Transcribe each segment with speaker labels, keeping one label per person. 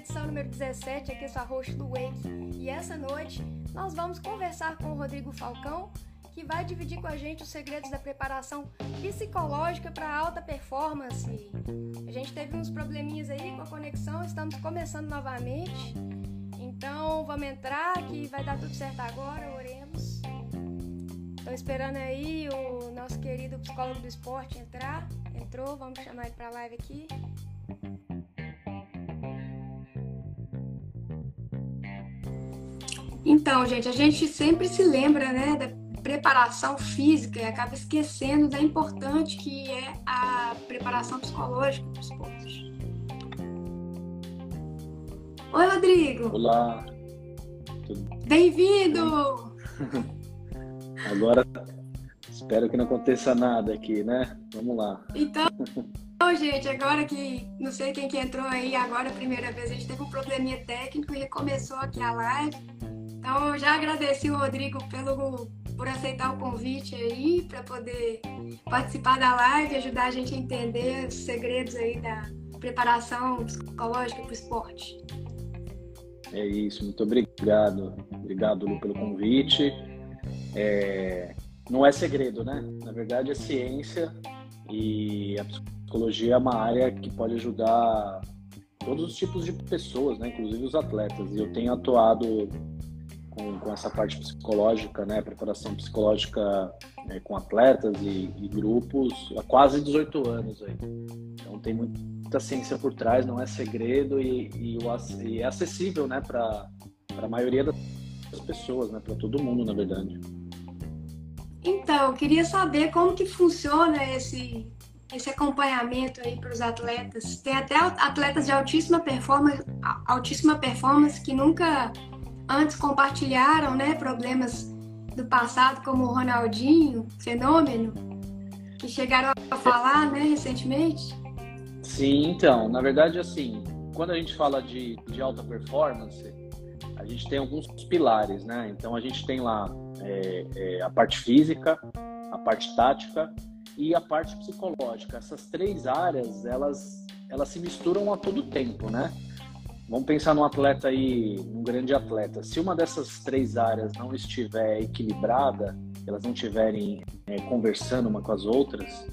Speaker 1: edição número 17, aqui é sua host do Wake. E essa noite nós vamos conversar com o Rodrigo Falcão, que vai dividir com a gente os segredos da preparação psicológica para alta performance. A gente teve uns probleminhas aí com a conexão, estamos começando novamente. Então vamos entrar que vai dar tudo certo agora, oremos. Estou esperando aí o nosso querido psicólogo do esporte entrar. Entrou, vamos chamar ele para a live aqui. Então, gente, a gente sempre se lembra, né, da preparação física e acaba esquecendo da importante que é a preparação psicológica do esporte. Oi, Rodrigo.
Speaker 2: Olá.
Speaker 1: Bem-vindo.
Speaker 2: Agora, espero que não aconteça nada aqui, né? Vamos lá.
Speaker 1: Então, gente, agora que não sei quem que entrou aí agora a primeira vez, a gente teve um probleminha técnico e recomeçou aqui a live. Então, já agradeci o Rodrigo pelo, por aceitar o convite aí, para poder participar da live ajudar a gente a entender os segredos aí da preparação psicológica para o esporte.
Speaker 2: É isso, muito obrigado. Obrigado, Lu, pelo convite. É, não é segredo, né? Na verdade, é ciência e a psicologia é uma área que pode ajudar todos os tipos de pessoas, né? inclusive os atletas. E eu tenho atuado com, com essa parte psicológica, né, preparação psicológica né, com atletas e, e, grupos há quase 18 anos aí. Então tem muita ciência por trás, não é segredo e, e, e é acessível, né, para a maioria das pessoas, né, para todo mundo, na verdade.
Speaker 1: Então, queria saber como que funciona esse esse acompanhamento aí para os atletas. Tem até atletas de altíssima performance, altíssima performance que nunca antes compartilharam né, problemas do passado, como o Ronaldinho, fenômeno, que chegaram a falar né, recentemente?
Speaker 2: Sim, então, na verdade, assim, quando a gente fala de, de alta performance, a gente tem alguns pilares, né? Então, a gente tem lá é, é, a parte física, a parte tática e a parte psicológica. Essas três áreas, elas, elas se misturam a todo tempo, né? Vamos pensar num atleta aí, um grande atleta. Se uma dessas três áreas não estiver equilibrada, elas não estiverem é, conversando uma com as outras,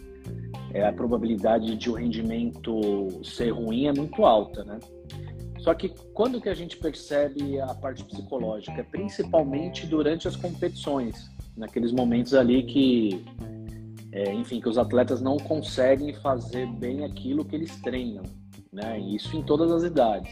Speaker 2: é, a probabilidade de o rendimento ser ruim é muito alta, né? Só que quando que a gente percebe a parte psicológica? Principalmente durante as competições, naqueles momentos ali que, é, enfim, que os atletas não conseguem fazer bem aquilo que eles treinam, né? Isso em todas as idades.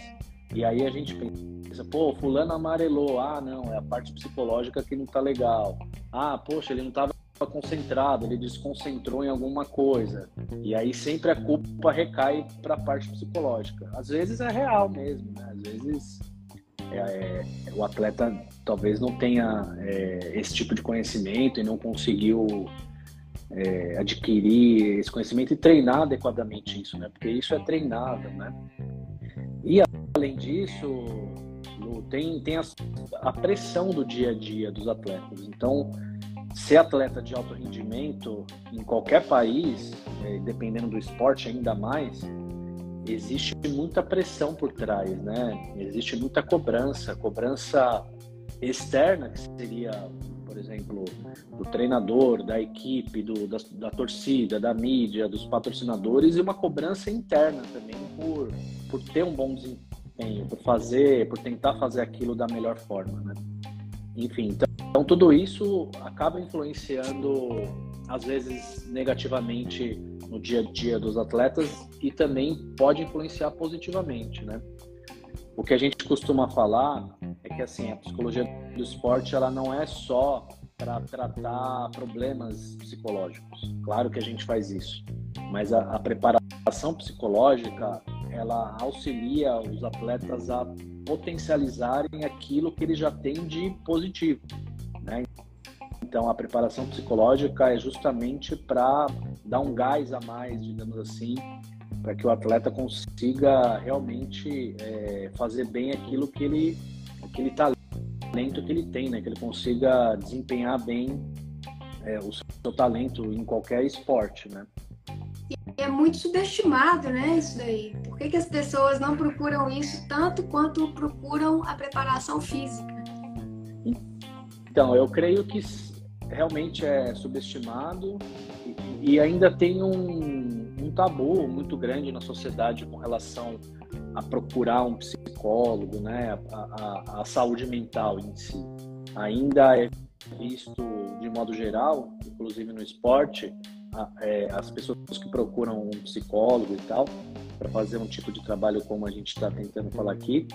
Speaker 2: E aí a gente pensa, pô, fulano amarelou. Ah, não, é a parte psicológica que não tá legal. Ah, poxa, ele não tava concentrado, ele desconcentrou em alguma coisa. E aí sempre a culpa recai para a parte psicológica. Às vezes é real mesmo, né? Às vezes é, é, o atleta talvez não tenha é, esse tipo de conhecimento e não conseguiu é, adquirir esse conhecimento e treinar adequadamente isso, né? Porque isso é treinável, né? Além disso, tem, tem a, a, pressão do dia a dia dos atletas. Então, ser atleta de alto rendimento em qualquer país, é, dependendo do esporte ainda mais, existe muita pressão por trás, né? Existe muita cobrança, cobrança externa, que seria, por exemplo, do treinador, da equipe, do, da, da torcida, da mídia, dos patrocinadores, e uma cobrança interna também por por ter um bom desempenho, por fazer, por tentar fazer aquilo da melhor forma, né? Enfim, então, então tudo isso acaba influenciando às vezes negativamente no dia a dia dos atletas e também pode influenciar positivamente, né? O que a gente costuma falar é que assim a psicologia do esporte ela não é só para tratar problemas psicológicos. Claro que a gente faz isso, mas a, a preparação psicológica ela auxilia os atletas a potencializarem aquilo que eles já têm de positivo. Né? Então, a preparação psicológica é justamente para dar um gás a mais, digamos assim, para que o atleta consiga realmente é, fazer bem aquilo que ele, aquele talento que ele tem, né? que ele consiga desempenhar bem é, o seu talento em qualquer esporte. Né?
Speaker 1: É muito subestimado, né? Isso daí. Por que, que as pessoas não procuram isso tanto quanto procuram a preparação física?
Speaker 2: Então, eu creio que realmente é subestimado e, ainda tem um, um tabu muito grande na sociedade com relação a procurar um psicólogo, né? A, a, a, saúde mental em si. Ainda é visto de modo geral, inclusive no esporte, é, as pessoas que procuram um psicólogo e tal para fazer um tipo de trabalho como a gente está tentando falar aqui,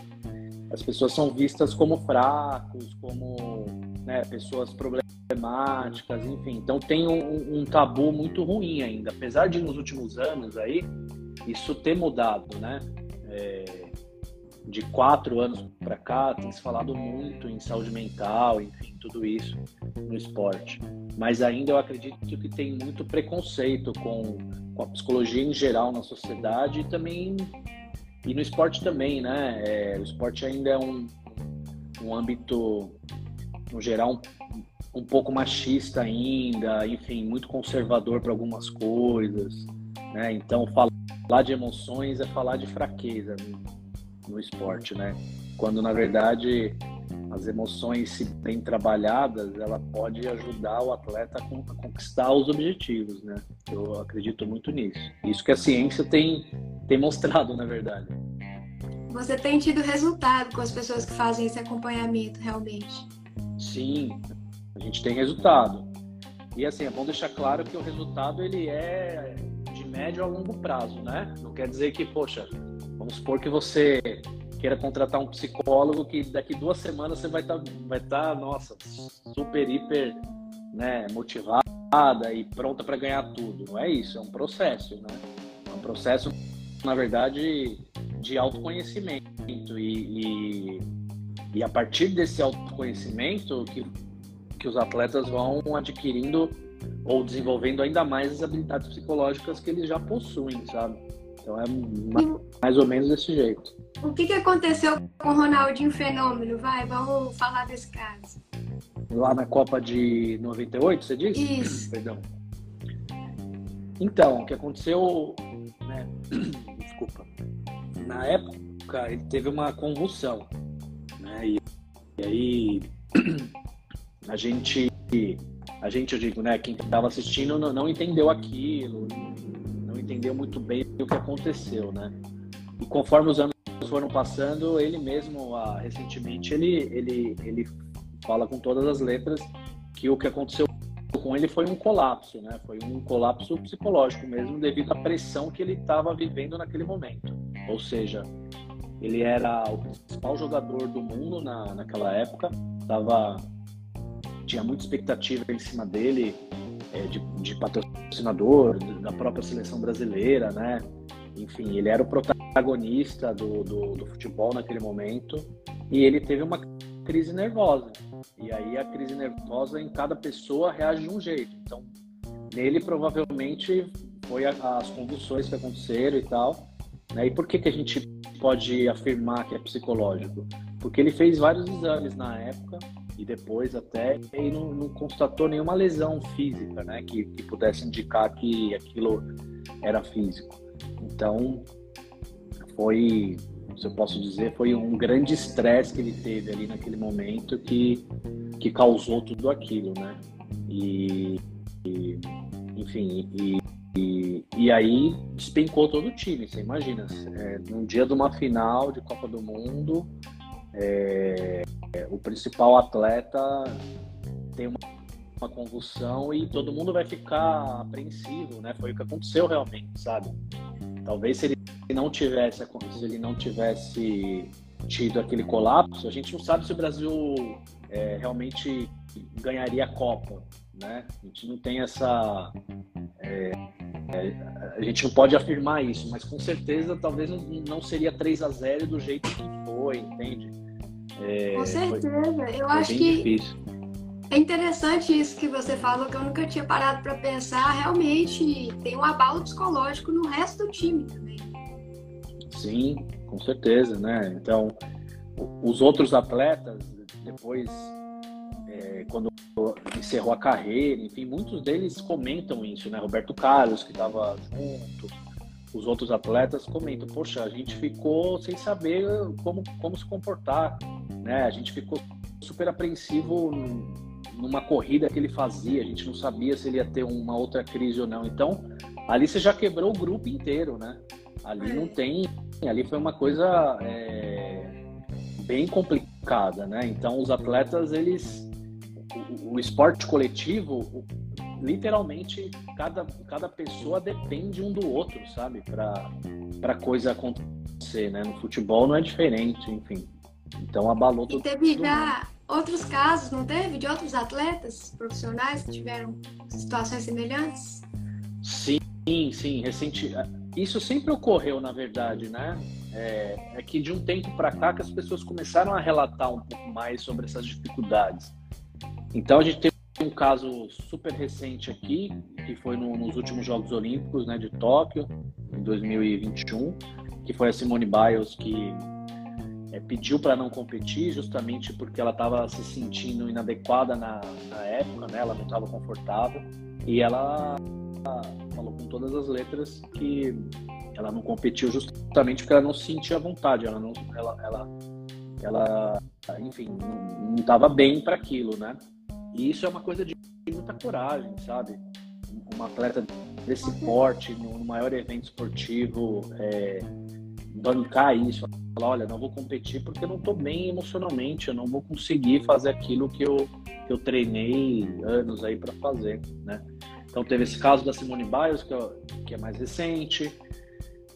Speaker 2: as pessoas são vistas como fracos, como né, pessoas problemáticas, enfim. Então tem um, um, tabu muito ruim ainda, apesar de nos últimos anos aí isso ter mudado, né? É, de quatro anos para cá tem se falado muito em saúde mental, enfim, tudo isso no esporte. Mas ainda eu acredito que tem muito preconceito com, com a psicologia em geral na sociedade e também e no esporte também, né? É, o esporte ainda é um, um âmbito, no geral, um, um pouco machista ainda, enfim, muito conservador para algumas coisas, né? Então, falar de emoções é falar de fraqueza no, no esporte, né? Quando, na verdade, as emoções, se bem trabalhadas, ela pode ajudar o atleta a conquistar os objetivos, né? Eu acredito muito nisso. Isso que a ciência tem, tem mostrado, na verdade.
Speaker 1: Você tem tido resultado com as pessoas que fazem esse acompanhamento, realmente?
Speaker 2: Sim, a gente tem resultado. E assim, é bom deixar claro que o resultado ele é de médio a longo prazo, né? Não quer dizer que, poxa, vamos supor que você queira contratar um psicólogo que daqui duas semanas você vai estar, tá, vai tá, nossa, super, hiper, né, motivada e pronta para ganhar tudo. Não é isso, é um processo, né? É um processo, na verdade, de autoconhecimento e, e, e a partir desse autoconhecimento que, que os atletas vão adquirindo ou desenvolvendo ainda mais as habilidades psicológicas que eles já possuem, sabe? Então é mais ou menos desse jeito.
Speaker 1: O que, que aconteceu com o Ronaldinho Fenômeno? Vai, vamos falar desse caso.
Speaker 2: Lá na Copa de 98, você disse?
Speaker 1: Isso.
Speaker 2: Perdão. Então, o que aconteceu, né? Desculpa. Na época, ele teve uma convulsão, né? E, e aí a gente, a gente, eu digo, né? Quem estava assistindo não, não entendeu aquilo, entendeu muito bem o que aconteceu, né? E conforme os anos foram passando, ele mesmo, ah, recentemente, ele, ele, ele fala com todas as letras que o que aconteceu com ele foi um colapso, né? Foi um colapso psicológico mesmo, devido à pressão que ele estava vivendo naquele momento. Ou seja, ele era o principal jogador do mundo na, naquela época, tava, tinha muita expectativa em cima dele, é, de, de patrocinador, da própria seleção brasileira, né? Enfim, ele era o protagonista do, do, do futebol naquele momento e ele teve uma crise nervosa. E aí a crise nervosa em cada pessoa reage de um jeito. Então, nele provavelmente foi a, as convulsões que aconteceram e tal. Né? E por que, que a gente pode afirmar que é psicológico? Porque ele fez vários exames na época e depois até e não, não, constatou nenhuma lesão física, né, que, que pudesse indicar que aquilo era físico. Então, foi, se eu posso dizer, foi um grande estresse que ele teve ali naquele momento que, que causou tudo aquilo, né? E, e enfim, e, e, e, aí despencou todo o time, você imagina, é, num dia de uma final de Copa do Mundo, é, o principal atleta tem uma, uma, convulsão e todo mundo vai ficar apreensivo, né? Foi o que aconteceu realmente, sabe? Talvez se ele não tivesse, se ele não tivesse tido aquele colapso, a gente não sabe se o Brasil é, realmente ganharia a Copa, né? A gente não tem essa é, é, a gente não pode afirmar isso, mas com certeza talvez não seria 3 a 0 do jeito que foi, entende?
Speaker 1: É, Com certeza. Foi, eu foi acho que difícil. é interessante isso que você falou, que eu nunca tinha parado para pensar. Realmente tem um abalo psicológico no resto do time também.
Speaker 2: Sim, com certeza, né? Então, os outros atletas depois é, quando encerrou a carreira, enfim, muitos deles comentam isso, né? Roberto Carlos, que estava junto, os outros atletas comentam, poxa, a gente ficou sem saber como, como se comportar, né? A gente ficou super apreensivo numa corrida que ele fazia, a gente não sabia se ele ia ter uma outra crise ou não. Então, ali você já quebrou o grupo inteiro, né? Ali não é. tem, ali foi uma coisa é, bem complicada, né? Então, os atletas, eles o, o esporte coletivo, o, literalmente cada, cada pessoa depende um do outro, sabe? Para coisa acontecer, né? No futebol não é diferente, enfim. Então abalou
Speaker 1: tudo. E teve já outros casos, não teve? De outros atletas profissionais que tiveram situações semelhantes?
Speaker 2: Sim, sim. Recente... Isso sempre ocorreu, na verdade, né? É, é que de um tempo para cá que as pessoas começaram a relatar um pouco mais sobre essas dificuldades. Então a gente tem um caso super recente aqui, que foi no, nos últimos Jogos Olímpicos né, de Tóquio, em 2021, que foi a Simone Biles que é, pediu para não competir justamente porque ela estava se sentindo inadequada na, na época, né? ela não estava confortável, e ela falou com todas as letras que ela não competiu justamente porque ela não se sentia vontade, ela não, ela, ela, ela enfim, não estava bem para aquilo, né? E isso é uma coisa de muita coragem, sabe? Um atleta desse porte, no maior evento esportivo, é, bancar isso, falar, olha, não vou competir porque eu não estou bem emocionalmente, eu não vou conseguir fazer aquilo que eu, que eu treinei anos aí para fazer, né? Então teve esse caso da Simone Biles, que, é, que é mais recente,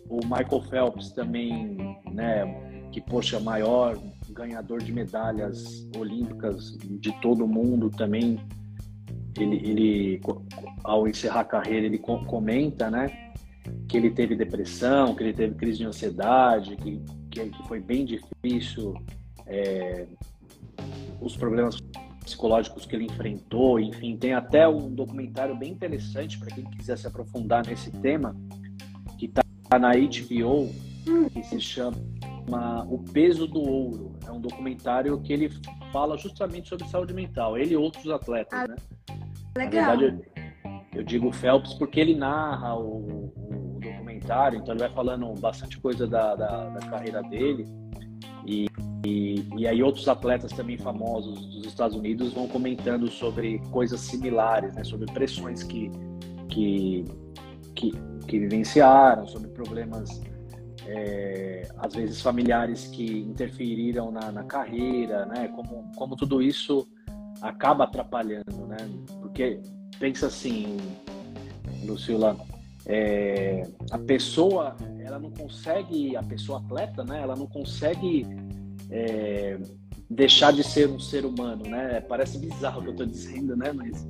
Speaker 2: o Michael Phelps também, né, que poxa, maior ganhador de medalhas olímpicas de todo mundo também. Ele, ele ao encerrar a carreira, ele comenta, né, que ele teve depressão, que ele teve crise de ansiedade, que, que, que foi bem difícil é, os problemas psicológicos que ele enfrentou, enfim, tem até um documentário bem interessante para quem quiser se aprofundar nesse tema, que está na HBO, que se chama O Peso do Ouro. Um documentário que ele fala justamente sobre saúde mental, ele e outros atletas, ah, né?
Speaker 1: Legal.
Speaker 2: Na verdade, eu, eu digo Phelps porque ele narra o, o, documentário, então ele vai falando bastante coisa da, da, da carreira dele. E, e, e, aí outros atletas também famosos dos Estados Unidos vão comentando sobre coisas similares, né? Sobre pressões que, que, que, que vivenciaram, sobre problemas é, às vezes familiares que interferiram na, na, carreira, né? Como, como tudo isso acaba atrapalhando, né? Porque pensa assim, Lucila, é, a pessoa ela não consegue, a pessoa atleta, né? Ela não consegue é, deixar de ser um ser humano, né? Parece bizarro o que eu estou dizendo, né? Mas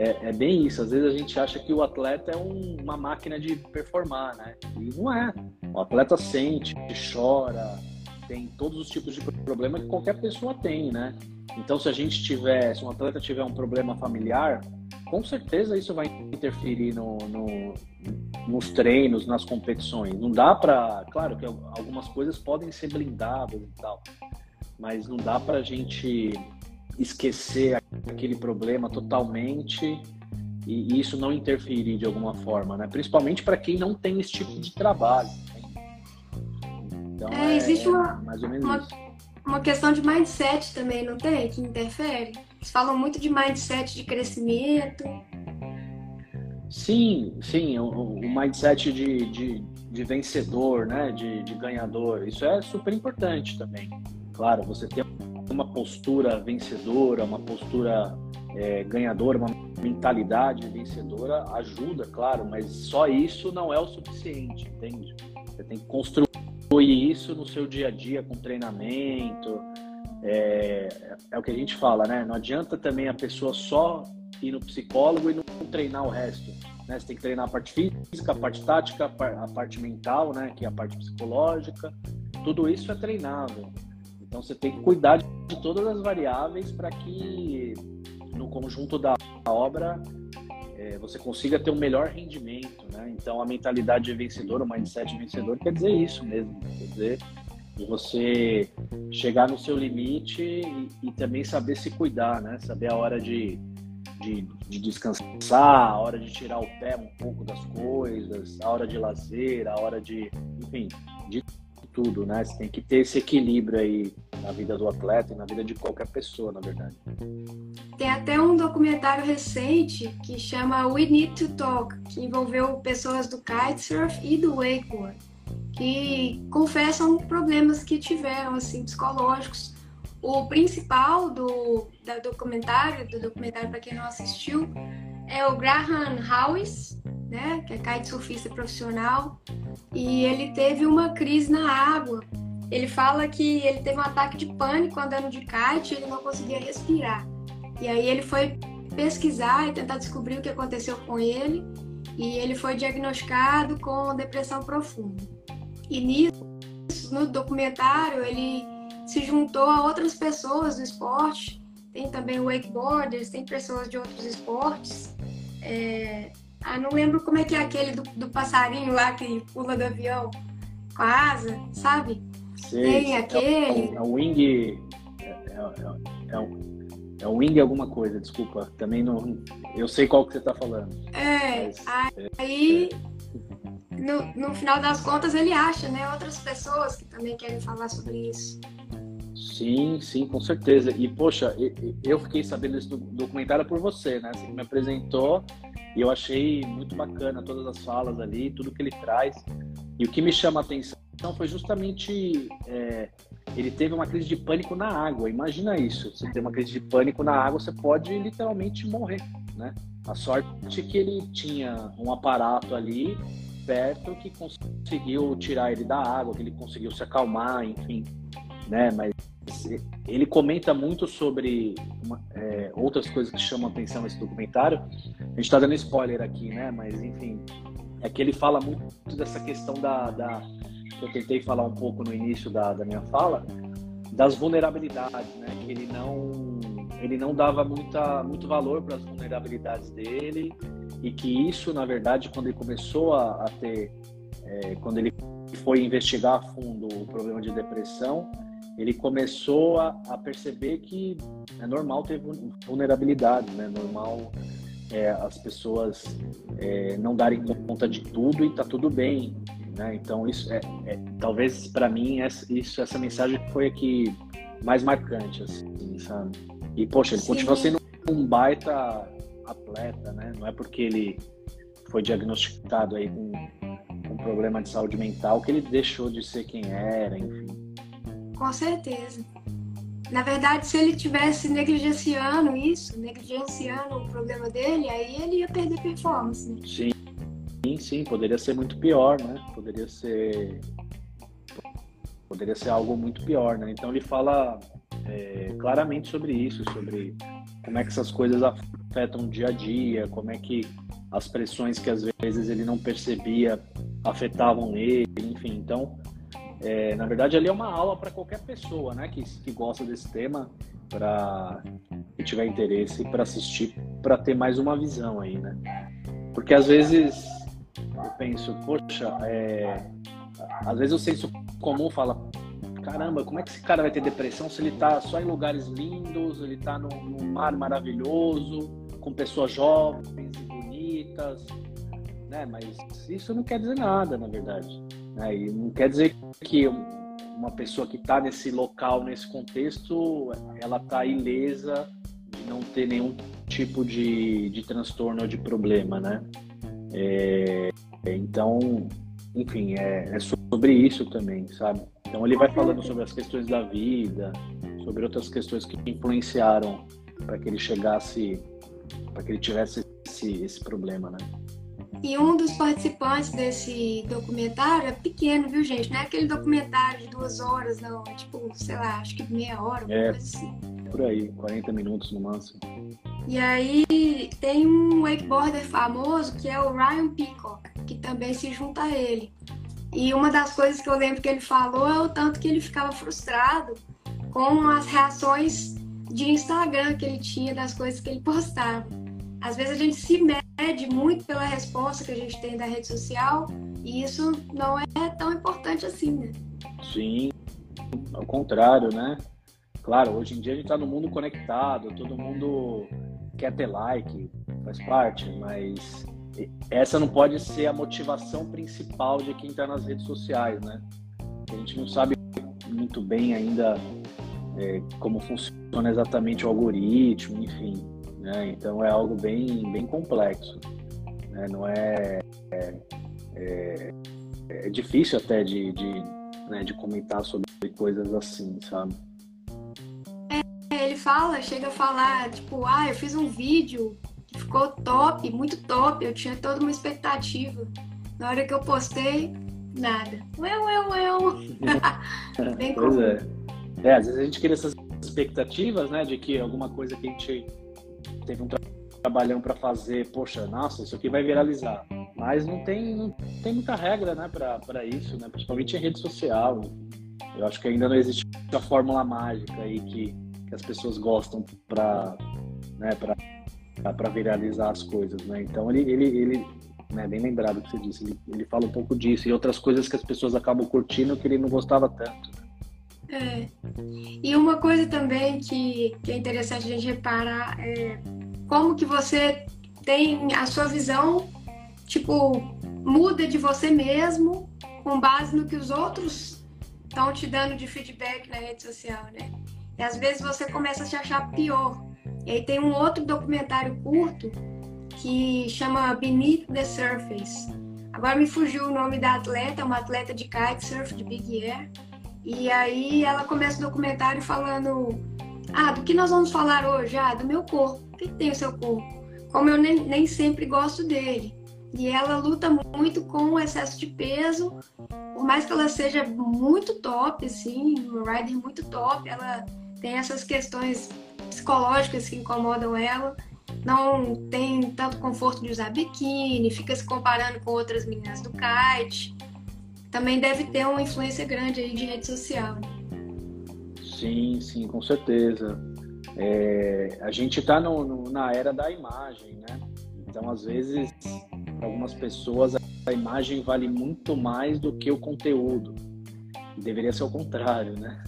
Speaker 2: é, é, bem isso. Às vezes a gente acha que o atleta é um, uma máquina de performar, né? E não é. O atleta sente, chora, tem todos os tipos de problema que qualquer pessoa tem, né? Então, se a gente tiver, se um atleta tiver um problema familiar, com certeza isso vai interferir no, no nos treinos, nas competições. Não dá para, claro que algumas coisas podem ser blindadas e tal, mas não dá para a gente esquecer aquele problema totalmente e isso não interferir de alguma forma, né? Principalmente para quem não tem esse tipo de trabalho.
Speaker 1: Então, é, existe é uma, uma, uma, questão de mindset também, não tem? Que interfere? Eles falam muito de mindset de crescimento.
Speaker 2: Sim, sim, o, o mindset de, de, de, vencedor, né? De, de ganhador. Isso é super importante também. Claro, você ter uma postura vencedora, uma postura é, ganhadora, uma mentalidade vencedora ajuda, claro, mas só isso não é o suficiente, entende? Você tem que construir isso no seu dia a dia com treinamento. É, é o que a gente fala, né? Não adianta também a pessoa só ir no psicólogo e não treinar o resto. Né? Você tem que treinar a parte física, a parte tática, a parte mental, né? Que é a parte psicológica. Tudo isso é treinável. Então você tem que cuidar de todas as variáveis para que no conjunto da obra é, você consiga ter um melhor rendimento, né? Então a mentalidade vencedora, o mindset vencedor quer dizer isso mesmo, quer dizer de você chegar no seu limite e, e, também saber se cuidar, né? Saber a hora de, de, de, descansar, a hora de tirar o pé um pouco das coisas, a hora de lazer, a hora de, enfim, de tudo, né? Você tem que ter esse equilíbrio aí na vida do atleta e na vida de qualquer pessoa, na verdade.
Speaker 1: Tem até um documentário recente que chama We Need to Talk, que envolveu pessoas do kitesurf e do wakeboard, que confessam problemas que tiveram, assim, psicológicos. O principal do, do documentário, do documentário para quem não assistiu, é o Graham Howes, né, que é kitesurfista profissional, e ele teve uma crise na água. Ele fala que ele teve um ataque de pânico andando de kite ele não conseguia respirar. E aí ele foi pesquisar e tentar descobrir o que aconteceu com ele, e ele foi diagnosticado com depressão profunda. E nisso, no documentário, ele se juntou a outras pessoas do esporte, tem também wakeboarders, tem pessoas de outros esportes, é, ah, não lembro como é que é aquele do, do passarinho lá que pula do avião com a asa, sabe? Sei, Tem aquele.
Speaker 2: É, um, é wing. É, é, é, um, é um wing alguma coisa, desculpa. Também não. Eu sei qual que você está falando.
Speaker 1: É, mas, aí. No, no final das contas ele acha, né? Outras pessoas que também querem falar sobre isso.
Speaker 2: Sim, sim, com certeza. E, poxa, eu fiquei sabendo desse documentário por você, né? Você me apresentou e eu achei muito bacana todas as falas ali, tudo que ele traz. E o que me chama a atenção foi justamente é, ele teve uma crise de pânico na água. Imagina isso, você tem uma crise de pânico na água, você pode literalmente morrer, né? A sorte que ele tinha um aparato ali perto que conseguiu tirar ele da água, que ele conseguiu se acalmar, enfim, né? Mas ele comenta muito sobre uma, é, outras coisas que chamam atenção nesse documentário. A gente está dando spoiler aqui, né? Mas enfim, é que ele fala muito dessa questão da, da que eu tentei falar um pouco no início da, da minha fala, das vulnerabilidades, né? Que ele não ele não dava muita, muito valor para as vulnerabilidades dele e que isso, na verdade, quando ele começou a, a ter, é, quando ele foi investigar a fundo o problema de depressão, ele começou a, a, perceber que é normal ter vulnerabilidade, né? Normal é, as pessoas é, não darem conta de tudo e tá tudo bem, né? Então isso é, é talvez para mim essa, isso essa mensagem foi aqui mais marcante, assim, sabe? E poxa, ele Sim. continua sendo um baita atleta, né? Não é porque ele foi diagnosticado aí com um problema de saúde mental que ele deixou de ser quem era, enfim.
Speaker 1: Com certeza. Na verdade, se ele tivesse negligenciando isso, negligenciando o problema dele, aí ele ia perder performance. Né?
Speaker 2: Sim, sim, sim, poderia ser muito pior, né? Poderia ser, poderia ser algo muito pior, né? Então ele fala é, claramente sobre isso, sobre como é que essas coisas afetam o dia a dia, como é que as pressões que às vezes ele não percebia afetavam ele, enfim. Então é, na verdade, ali é uma aula para qualquer pessoa né, que, que gosta desse tema, para que tiver interesse para assistir, para ter mais uma visão aí, né? Porque às vezes eu penso, poxa, é... às vezes o senso comum fala, caramba, como é que esse cara vai ter depressão se ele está só em lugares lindos, ele está num, num mar maravilhoso, com pessoas jovens e bonitas, né? Mas isso não quer dizer nada, na verdade. Né? E não quer dizer que uma pessoa que está nesse local, nesse contexto, ela está ilesa de não ter nenhum tipo de, de transtorno ou de problema, né? É, então, enfim, é, é, sobre isso também, sabe? Então ele vai falando sobre as questões da vida, sobre outras questões que influenciaram para que ele chegasse, para que ele tivesse esse, esse problema, né?
Speaker 1: E um dos participantes desse documentário é pequeno, viu, gente? Não é aquele documentário de duas horas, não. É tipo, sei lá, acho que meia hora,
Speaker 2: é, assim. Por aí, 40 minutos no máximo.
Speaker 1: E aí tem um wakeboarder famoso que é o Ryan Peacock, que também se junta a ele. E uma das coisas que eu lembro que ele falou é o tanto que ele ficava frustrado com as reações de Instagram que ele tinha das coisas que ele postava. Às vezes a gente se mede muito pela resposta que a gente tem da rede social e isso não é tão importante assim, né?
Speaker 2: Sim, ao contrário, né? Claro, hoje em dia a gente está no mundo conectado, todo mundo quer ter like, faz parte, mas essa não pode ser a motivação principal de quem está nas redes sociais, né? A gente não sabe muito bem ainda é, como funciona exatamente o algoritmo, enfim, né? Então é algo bem, bem complexo, né? Não é, é, é, é difícil até de, de, né, de comentar sobre coisas assim, sabe?
Speaker 1: ele fala, chega a falar, tipo, ah, eu fiz um vídeo que ficou top, muito top, eu tinha toda uma expectativa. Na hora que eu postei, nada. Ué, ué, ué.
Speaker 2: Bem pois é. É, às vezes a gente cria essas expectativas, né, de que alguma coisa que a gente teve um tra trabalhão para fazer, poxa, nossa, isso aqui vai viralizar. Mas não tem, não tem muita regra, né, para isso, né, principalmente em rede social. Eu acho que ainda não existe a fórmula mágica aí que que as pessoas gostam para né, viralizar as coisas, né? Então ele ele, ele né, bem lembrado que você disse, ele, ele fala um pouco disso e outras coisas que as pessoas acabam curtindo que ele não gostava tanto.
Speaker 1: É. E uma coisa também que, que é interessante a gente reparar é como que você tem a sua visão, tipo, muda de você mesmo com base no que os outros estão te dando de feedback na rede social, né? E às vezes você começa a se achar pior. E aí tem um outro documentário curto que chama Beneath the Surface. Agora me fugiu o nome da atleta, uma atleta de kitesurf, de Big Air. E aí ela começa o documentário falando: Ah, do que nós vamos falar hoje? Ah, do meu corpo. O que tem o seu corpo? Como eu nem, nem sempre gosto dele. E ela luta muito com o excesso de peso. Por mais que ela seja muito top, assim, uma rider muito top, ela tem essas questões psicológicas que incomodam ela, não tem tanto conforto de usar biquíni, fica se comparando com outras meninas do kite. Também deve ter uma influência grande aí de rede social.
Speaker 2: Sim, sim, com certeza. É, a gente está na era da imagem, né? Então, às vezes, para algumas pessoas, a imagem vale muito mais do que o conteúdo. Deveria ser o contrário, né?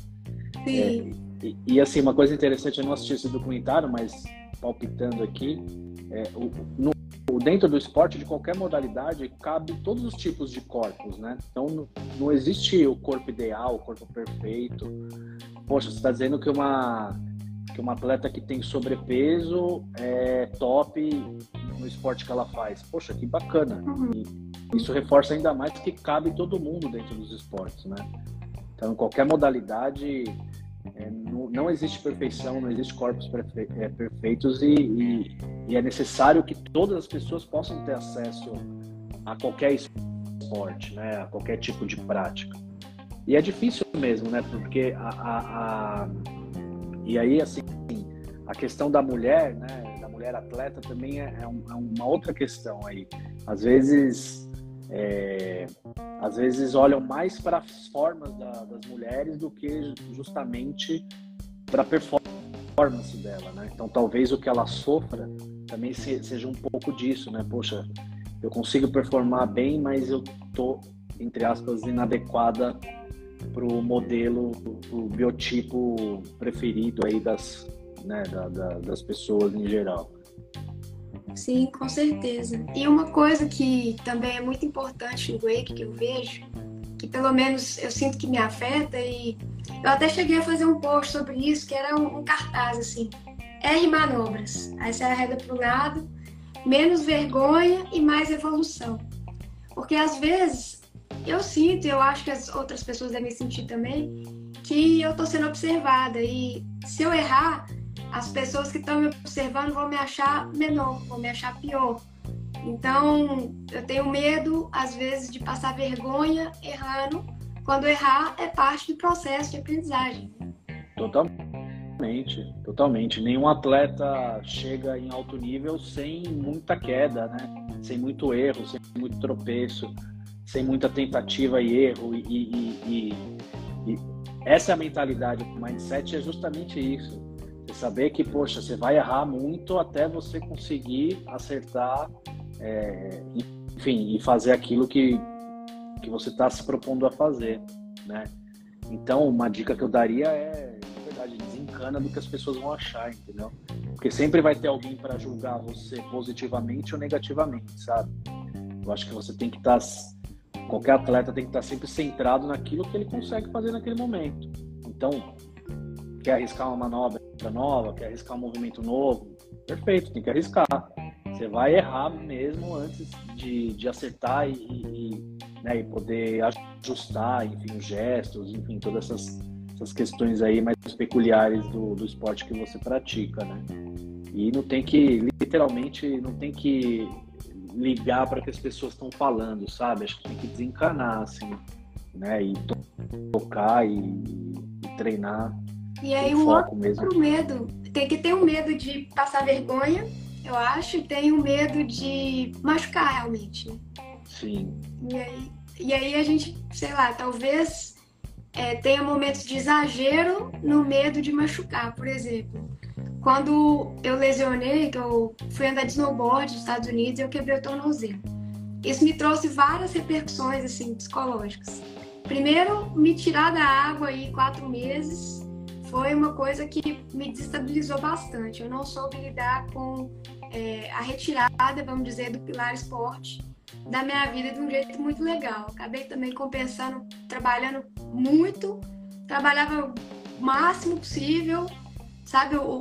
Speaker 1: Sim.
Speaker 2: É, e, e, assim, uma coisa interessante, eu não assisti esse documentário, mas palpitando aqui, é, o, no, dentro do esporte, de qualquer modalidade, cabe todos os tipos de corpos, né? Então, não, existe o corpo ideal, o corpo perfeito. Poxa, você está dizendo que uma, que uma atleta que tem sobrepeso é top no esporte que ela faz. Poxa, que bacana. Uhum. E isso reforça ainda mais que cabe todo mundo dentro dos esportes, né? Então, qualquer modalidade é, não, não, existe perfeição, não existe corpos perfe é, perfeitos e, e, e, é necessário que todas as pessoas possam ter acesso a qualquer esporte, né, a qualquer tipo de prática. E é difícil mesmo, né, porque a, a, a e aí assim a questão da mulher, né, da mulher atleta também é, é, é uma outra questão aí. Às vezes é, às vezes olham mais para as formas da, das mulheres do que justamente para a performance dela, né? Então talvez o que ela sofra também se, seja um pouco disso, né? Poxa, eu consigo performar bem, mas eu tô entre aspas inadequada para o modelo, o biotipo preferido aí das, né, da, da, das pessoas em geral.
Speaker 1: Sim, com certeza. E uma coisa que também é muito importante no Wake que eu vejo, que pelo menos eu sinto que me afeta, e eu até cheguei a fazer um post sobre isso, que era um, um cartaz assim: R manobras. Aí você arreda para o lado, menos vergonha e mais evolução. Porque às vezes eu sinto, eu acho que as outras pessoas devem sentir também, que eu estou sendo observada. E se eu errar, as pessoas que estão me observando vão me achar menor, vão me achar pior. Então, eu tenho medo, às vezes, de passar vergonha errando, quando errar é parte do processo de aprendizagem.
Speaker 2: Totalmente, totalmente. Nenhum atleta chega em alto nível sem muita queda, né? Sem muito erro, sem muito tropeço, sem muita tentativa e erro. E, e, e, e essa é mentalidade, o mindset é justamente isso você saber que, poxa, você vai errar muito até você conseguir acertar, é, enfim, e fazer aquilo que, que você está se propondo a fazer, né? Então, uma dica que eu daria é, na verdade, desencana do que as pessoas vão achar, entendeu? Porque sempre vai ter alguém para julgar você positivamente ou negativamente, sabe? Eu acho que você tem que estar. Tá, qualquer atleta tem que estar tá sempre centrado naquilo que ele consegue fazer naquele momento. Então, quer arriscar uma manobra nova, quer arriscar um movimento novo, perfeito, tem que arriscar. Você vai errar mesmo antes de, de acertar e, e, né, e poder ajustar, enfim, os gestos, enfim, todas essas, essas questões aí mais peculiares do, do esporte que você pratica, né? E não tem que, literalmente, não tem que ligar para o que as pessoas estão falando, sabe? Acho que tem que desencanar, assim, né? E to tocar e, e treinar.
Speaker 1: E aí o outro mesmo. medo, tem que ter um medo de passar vergonha, eu acho, e tem o um medo de machucar realmente. Né?
Speaker 2: Sim.
Speaker 1: E aí, e aí a gente, sei lá, talvez é, tenha momentos de exagero no medo de machucar, por exemplo. Quando eu lesionei, que eu fui andar de snowboard nos Estados Unidos, eu quebrei o tornozelo. Isso me trouxe várias repercussões assim psicológicas. Primeiro, me tirar da água aí quatro meses foi uma coisa que me desestabilizou bastante. Eu não soube lidar com é, a retirada, vamos dizer, do pilar esporte da minha vida de um jeito muito legal. Acabei também compensando, trabalhando muito, trabalhava o máximo possível, sabe? Eu,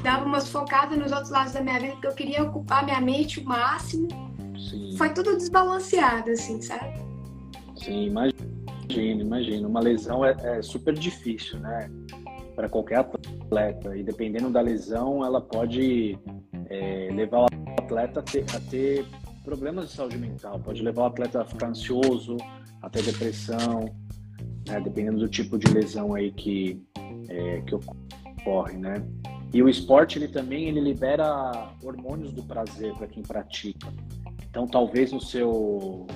Speaker 1: dava umas focadas nos outros lados da minha vida, porque eu queria ocupar minha mente o máximo. Sim. Foi tudo desbalanceado, assim, sabe?
Speaker 2: Sim, imagino, imagino. Uma lesão é, é super difícil, né? Para qualquer atleta. E dependendo da lesão, ela pode é, levar o atleta a ter, a ter problemas de saúde mental. Pode levar o atleta a ficar ansioso, a ter depressão, né? dependendo do tipo de lesão aí que, é, que ocorre corre, né? E o esporte ele também ele libera hormônios do prazer para quem pratica. Então talvez no seu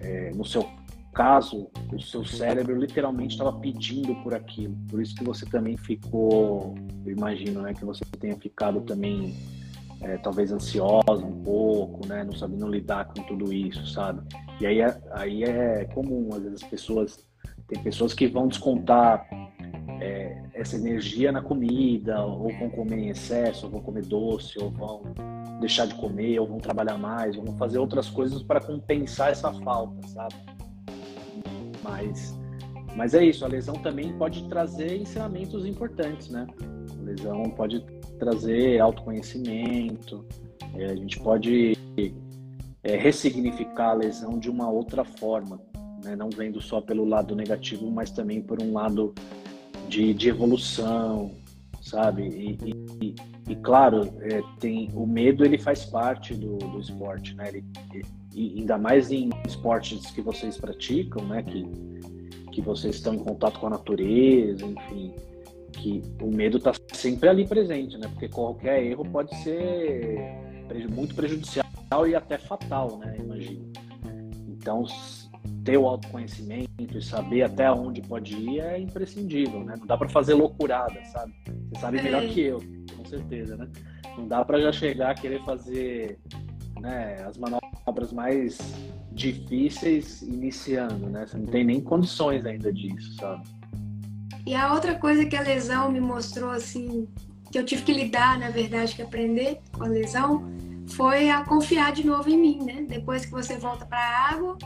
Speaker 2: é, no seu caso o seu cérebro literalmente estava pedindo por aquilo. Por isso que você também ficou, eu imagino, né, que você tenha ficado também é, talvez ansiosa um pouco, né, não sabendo lidar com tudo isso, sabe? E aí é, aí é comum às vezes as pessoas tem pessoas que vão descontar é, essa energia na comida, ou vão comer em excesso, ou vão comer doce, ou vão deixar de comer, ou vão trabalhar mais, ou vão fazer outras coisas para compensar essa falta, sabe? Mas, mas é isso, a lesão também pode trazer ensinamentos importantes, né? A lesão pode trazer autoconhecimento, é, a gente pode é, ressignificar a lesão de uma outra forma, né? não vendo só pelo lado negativo, mas também por um lado de, de evolução, sabe? E, e, e claro, é, tem o medo ele faz parte do, do esporte, né? Ele, e ainda mais em esportes que vocês praticam, né? Que, que vocês estão em contato com a natureza, enfim, que o medo está sempre ali presente, né? Porque qualquer erro pode ser muito prejudicial e até fatal, né? Imagino. Então, ter o autoconhecimento e saber até onde pode ir é imprescindível, né? Não dá para fazer loucurada, sabe? Você sabe melhor é. que eu, com certeza, né? Não dá para já chegar a querer fazer né, as manobras mais difíceis iniciando, né? Você não tem nem condições ainda disso, sabe?
Speaker 1: E a outra coisa que a lesão me mostrou, assim, que eu tive que lidar, na verdade, que aprender com a lesão, foi a confiar de novo em mim, né? Depois que você volta para a água,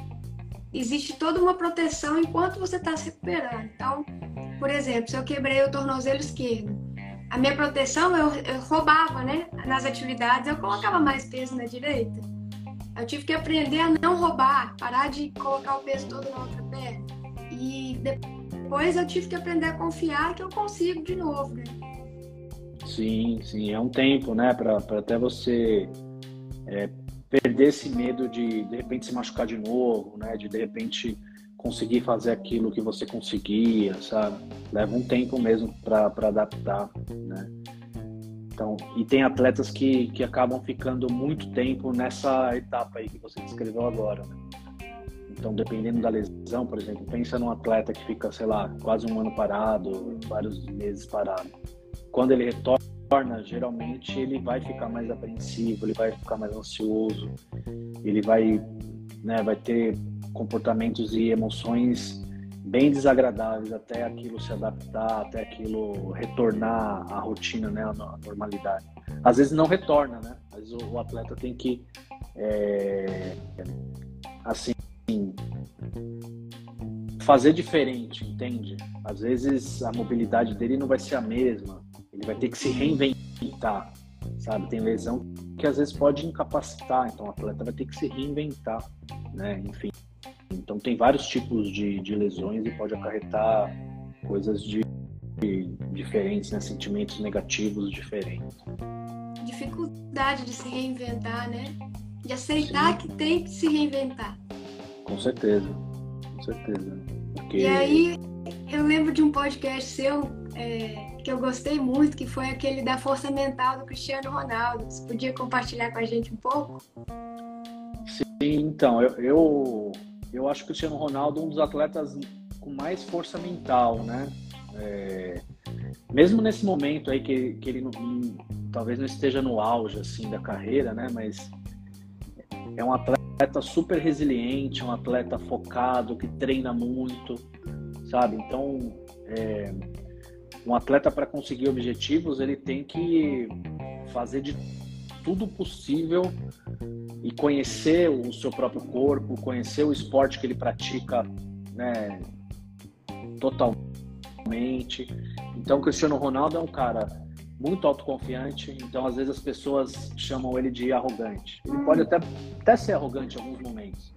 Speaker 1: existe toda uma proteção enquanto você está se recuperando. Então, por exemplo, se eu quebrei o tornozelo esquerdo, a minha proteção eu, eu roubava, né? Nas atividades, eu colocava mais peso na direita. Eu tive que aprender a não roubar, parar de colocar o peso todo na outra perna. E depois eu tive que aprender a confiar que eu consigo de novo, né?
Speaker 2: Sim, sim, é um tempo, né? Para até você é, perder esse medo de de repente se machucar de novo, né? De de repente conseguir fazer aquilo que você conseguia, sabe? Leva um tempo mesmo para adaptar, né? Então, e tem atletas que, que acabam ficando muito tempo nessa etapa aí que você descreveu agora, né? Então, dependendo da lesão, por exemplo, pensa num atleta que fica, sei lá, quase um ano parado, vários meses parado. Quando ele retorna torna, geralmente ele vai ficar mais apreensivo, ele vai ficar mais ansioso, ele vai, né, vai ter comportamentos e emoções bem desagradáveis até aquilo se adaptar, até aquilo retornar à rotina, né, à normalidade. Às vezes não retorna, né? O, o atleta tem que, é, assim, fazer diferente, entende? Às vezes a mobilidade dele não vai ser a mesma, ele vai ter que se reinventar, sabe? Tem lesão que às vezes pode incapacitar, então o atleta vai ter que se reinventar, né? Enfim. Então tem vários tipos de, de lesões e pode acarretar coisas de, de diferentes, né? Sentimentos negativos diferentes.
Speaker 1: Dificuldade de se reinventar, né? De aceitar Sim. que tem que se reinventar.
Speaker 2: Com certeza, com certeza.
Speaker 1: Porque... E aí eu lembro de um podcast seu é, que eu gostei muito, que foi aquele da força mental do Cristiano Ronaldo. Você podia compartilhar com a gente um pouco?
Speaker 2: Sim, então, eu, eu, eu acho o Cristiano Ronaldo um dos atletas com mais força mental, né? É, mesmo nesse momento aí que, que ele não, talvez não esteja no auge assim da carreira, né? Mas é um atleta super resiliente, é um atleta focado, que treina muito, sabe? Então, é, um atleta para conseguir objetivos, ele tem que fazer de tudo possível e conhecer o seu próprio corpo, conhecer o esporte que ele pratica, né, totalmente. Então, o Cristiano Ronaldo é um cara muito autoconfiante, então às vezes as pessoas chamam ele de arrogante. Ele pode até, até ser arrogante em alguns momentos,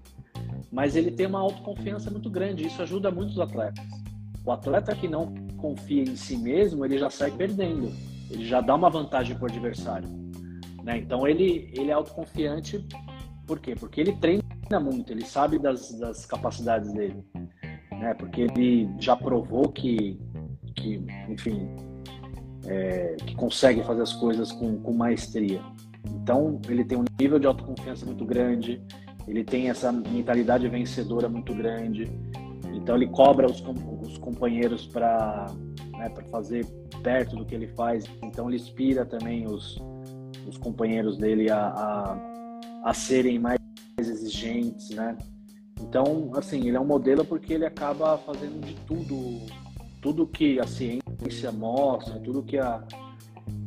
Speaker 2: mas ele tem uma autoconfiança muito grande, isso ajuda muito os atletas. O atleta que não confia em si mesmo, ele já sai perdendo, ele já dá uma vantagem para o adversário. Né? Então ele, ele é autoconfiante, por quê? Porque ele treina muito, ele sabe das, das capacidades dele. Né? Porque ele já provou que, que enfim, é, que consegue fazer as coisas com, com maestria. Então, ele tem um nível de autoconfiança muito grande, ele tem essa mentalidade vencedora muito grande. Então, ele cobra os, os companheiros para né, fazer perto do que ele faz. Então, ele inspira também os, os companheiros dele a, a, a serem mais exigentes, né? Então, assim, ele é um modelo porque ele acaba fazendo de tudo, tudo que a ciência mostra, tudo que a,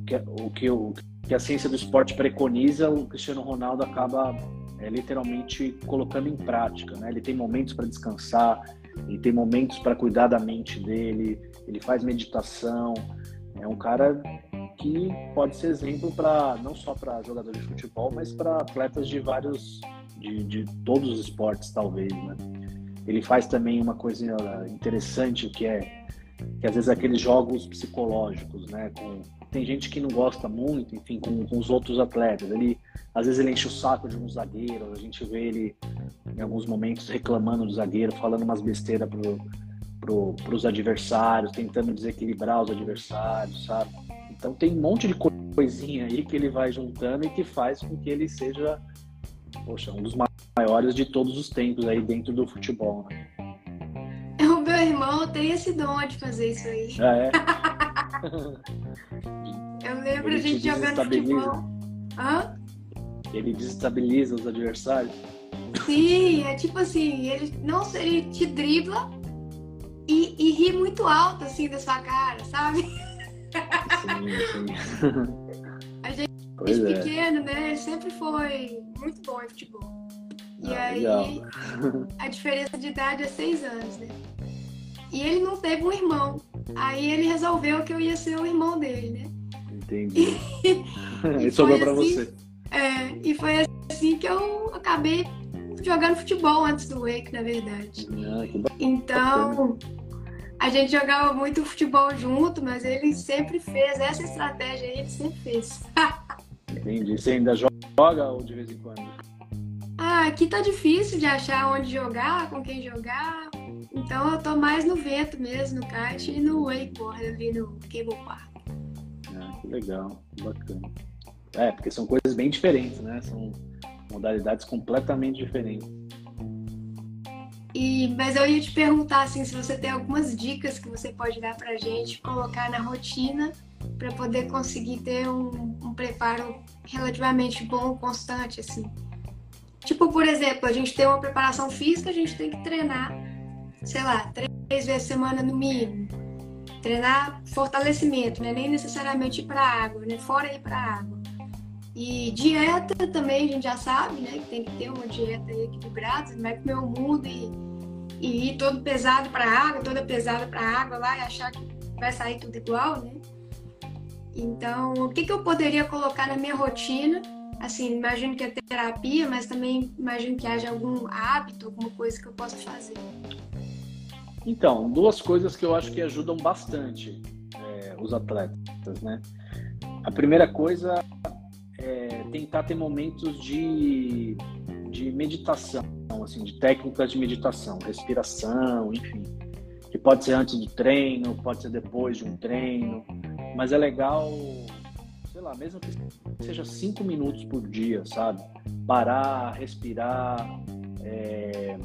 Speaker 2: que o que, o, que a ciência do esporte preconiza, o Cristiano Ronaldo acaba é, literalmente colocando em prática. Né? Ele tem momentos para descansar, ele tem momentos para cuidar da mente dele, ele faz meditação. É um cara que pode ser exemplo para não só para jogadores de futebol, mas para atletas de vários, de, de todos os esportes talvez, né? Ele faz também uma coisa interessante que é que às vezes aqueles jogos psicológicos, né? Com, tem gente que não gosta muito, enfim, com, com, os outros atletas. Ele, às vezes ele enche o saco de um zagueiro, a gente vê ele em alguns momentos reclamando do zagueiro, falando umas besteiras pro, pro, pros adversários, tentando desequilibrar os adversários, sabe? Então tem um monte de coisinha aí que ele vai juntando e que faz com que ele seja, poxa, um dos maiores de todos os tempos aí dentro do futebol, né?
Speaker 1: O meu irmão tem esse dom de fazer isso aí.
Speaker 2: Ah, é?
Speaker 1: Eu lembro a gente jogando futebol. Hã?
Speaker 2: Ele desestabiliza os adversários?
Speaker 1: Sim, é tipo assim, ele não ele te dribla e, e ri muito alto assim da sua cara, sabe?
Speaker 2: Sim, sim.
Speaker 1: A gente pois é. pequeno, né? Ele sempre foi muito bom em futebol. E ah, aí, legal. a diferença de idade é seis anos, né? E ele não teve um irmão. Aí ele resolveu que eu ia ser o irmão dele, né?
Speaker 2: Entendi. e, e sobrou pra assim, você.
Speaker 1: É, e foi assim que eu acabei jogando futebol antes do Wake, na verdade.
Speaker 2: Ah,
Speaker 1: então, a gente jogava muito futebol junto, mas ele sempre fez essa estratégia aí, ele sempre fez.
Speaker 2: Entendi. Você ainda joga ou de vez em quando?
Speaker 1: Ah, aqui tá difícil de achar onde jogar, com quem jogar. Então eu tô mais no vento mesmo, no kart e no wakeboard ali no cable park.
Speaker 2: Ah, que legal, bacana. É, porque são coisas bem diferentes, né? São modalidades completamente diferentes.
Speaker 1: E, mas eu ia te perguntar assim, se você tem algumas dicas que você pode dar pra gente colocar na rotina para poder conseguir ter um, um preparo relativamente bom, constante, assim. Tipo, por exemplo, a gente tem uma preparação física, a gente tem que treinar, sei lá, vezes a semana no mínimo. Treinar fortalecimento, né? Nem necessariamente ir para água, né? Fora ir para água. E dieta também a gente já sabe, né? Que tem que ter uma dieta equilibrada, não vai comer o mundo e, e ir todo pesado para água, toda pesada para água lá e achar que vai sair tudo igual, né? Então, o que, que eu poderia colocar na minha rotina? Assim, imagino que é terapia, mas também imagino que haja algum hábito, alguma coisa que eu possa fazer.
Speaker 2: Então, duas coisas que eu acho que ajudam bastante é, os atletas, né? A primeira coisa é tentar ter momentos de, de meditação, assim, de técnicas de meditação, respiração, enfim. Que pode ser antes do treino, pode ser depois de um treino, mas é legal, sei lá, mesmo que seja cinco minutos por dia, sabe? Parar, respirar, é,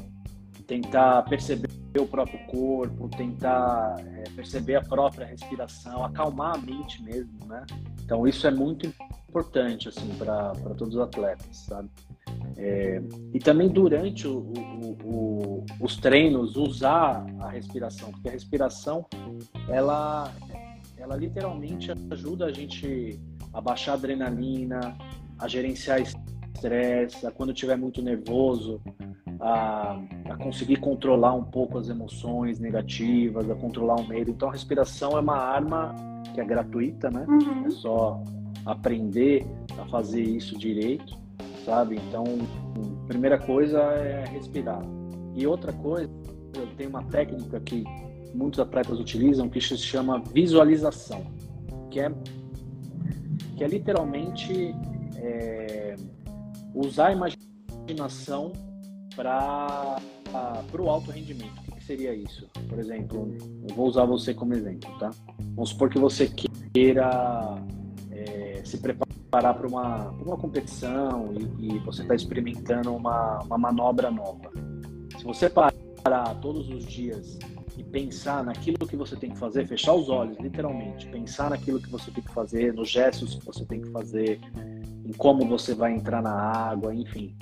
Speaker 2: tentar perceber o próprio corpo, tentar é, perceber a própria respiração, acalmar a mente mesmo, né? Então isso é muito importante assim para todos os atletas, sabe? É, e também durante o, o, o, os treinos usar a respiração, porque a respiração ela ela literalmente ajuda a gente a baixar a adrenalina, a gerenciar estresse, a quando estiver muito nervoso, a, a, conseguir controlar um pouco as emoções negativas, a controlar o medo. Então, a respiração é uma arma que é gratuita, né? Uhum. É só aprender a fazer isso direito, sabe? Então, primeira coisa é respirar. E outra coisa, tem uma técnica que muitos atletas utilizam que se chama visualização, que é que é literalmente é, usar a imaginação para o alto rendimento. O que, que, seria isso? Por exemplo, eu vou usar você como exemplo, tá? Vamos supor que você queira é, se preparar para uma, uma competição e, e você está experimentando uma, uma manobra nova. Se você parar todos os dias e pensar naquilo que você tem que fazer, fechar os olhos, literalmente, pensar naquilo que você tem que fazer, nos gestos que você tem que fazer, em como você vai entrar na água, enfim.